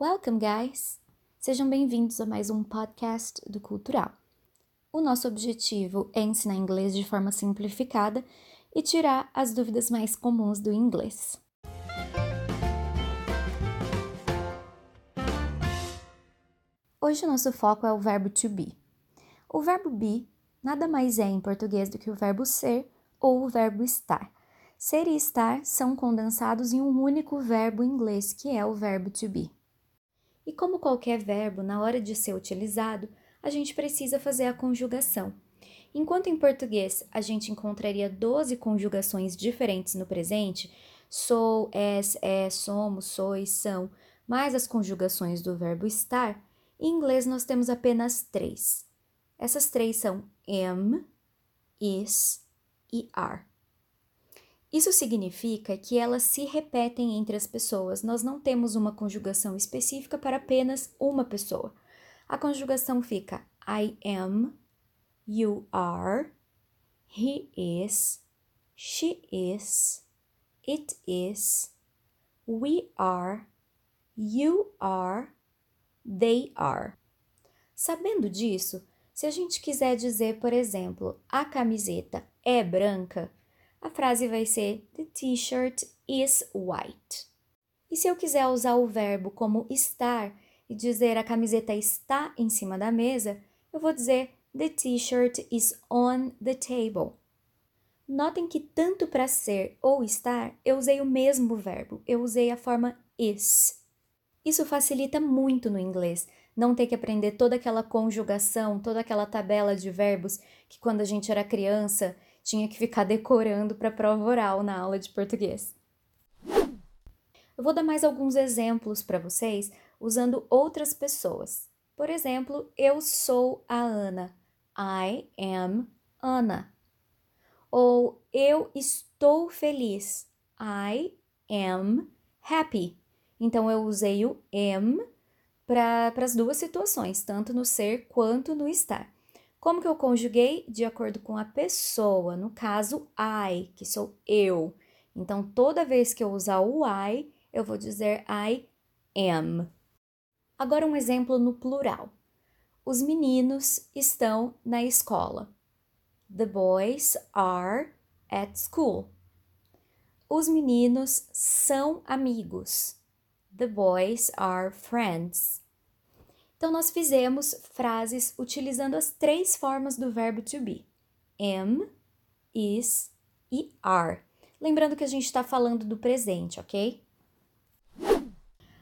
Welcome, guys! Sejam bem-vindos a mais um podcast do Cultural. O nosso objetivo é ensinar inglês de forma simplificada e tirar as dúvidas mais comuns do inglês. Hoje o nosso foco é o verbo to be. O verbo be nada mais é em português do que o verbo ser ou o verbo estar. Ser e estar são condensados em um único verbo em inglês, que é o verbo to be. E como qualquer verbo, na hora de ser utilizado, a gente precisa fazer a conjugação. Enquanto em português a gente encontraria 12 conjugações diferentes no presente, sou, és, é, somos, sois, são, mais as conjugações do verbo estar, em inglês nós temos apenas três. Essas três são am, is e are. Isso significa que elas se repetem entre as pessoas. Nós não temos uma conjugação específica para apenas uma pessoa. A conjugação fica I am, you are, he is, she is, it is, we are, you are, they are. Sabendo disso, se a gente quiser dizer, por exemplo, a camiseta é branca, a frase vai ser The t-shirt is white. E se eu quiser usar o verbo como estar e dizer a camiseta está em cima da mesa, eu vou dizer The t-shirt is on the table. Notem que tanto para ser ou estar, eu usei o mesmo verbo, eu usei a forma is. Isso facilita muito no inglês, não ter que aprender toda aquela conjugação, toda aquela tabela de verbos que quando a gente era criança tinha que ficar decorando para prova oral na aula de português. Eu vou dar mais alguns exemplos para vocês usando outras pessoas. Por exemplo, eu sou a Ana. I am Anna. Ou eu estou feliz. I am happy. Então eu usei o am para as duas situações, tanto no ser quanto no estar. Como que eu conjuguei? De acordo com a pessoa, no caso I, que sou eu. Então, toda vez que eu usar o I, eu vou dizer I am. Agora, um exemplo no plural. Os meninos estão na escola. The boys are at school. Os meninos são amigos. The boys are friends. Então, nós fizemos frases utilizando as três formas do verbo to be: am, is e are. Lembrando que a gente está falando do presente, ok?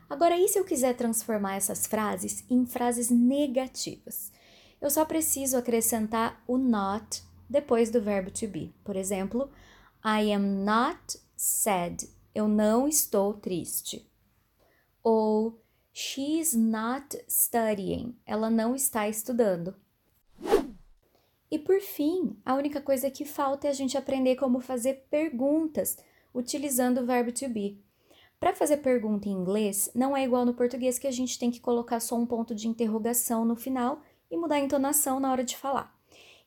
Agora, e se eu quiser transformar essas frases em frases negativas? Eu só preciso acrescentar o not depois do verbo to be. Por exemplo, I am not sad. Eu não estou triste. Ou She's not studying. Ela não está estudando. E por fim, a única coisa que falta é a gente aprender como fazer perguntas utilizando o verbo to be. Para fazer pergunta em inglês, não é igual no português que a gente tem que colocar só um ponto de interrogação no final e mudar a entonação na hora de falar.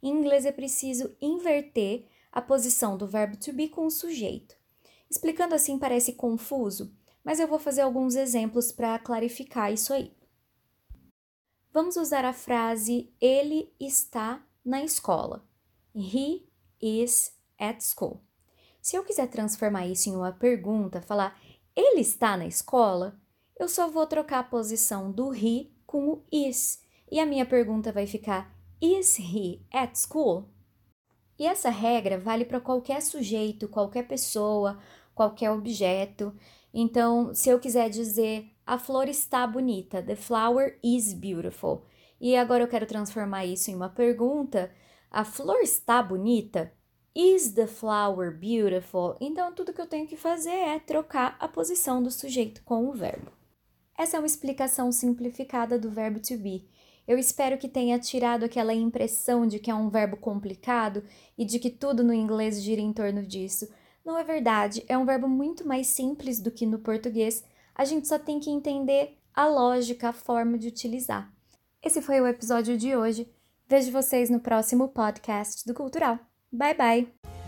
Em inglês é preciso inverter a posição do verbo to be com o sujeito. Explicando assim parece confuso, mas eu vou fazer alguns exemplos para clarificar isso aí. Vamos usar a frase ele está na escola. He is at school. Se eu quiser transformar isso em uma pergunta, falar ele está na escola, eu só vou trocar a posição do he com o is. E a minha pergunta vai ficar Is he at school? E essa regra vale para qualquer sujeito, qualquer pessoa, qualquer objeto. Então, se eu quiser dizer a flor está bonita, the flower is beautiful, e agora eu quero transformar isso em uma pergunta, a flor está bonita? Is the flower beautiful? Então, tudo que eu tenho que fazer é trocar a posição do sujeito com o verbo. Essa é uma explicação simplificada do verbo to be. Eu espero que tenha tirado aquela impressão de que é um verbo complicado e de que tudo no inglês gira em torno disso. Não é verdade, é um verbo muito mais simples do que no português. A gente só tem que entender a lógica, a forma de utilizar. Esse foi o episódio de hoje. Vejo vocês no próximo podcast do Cultural. Bye bye!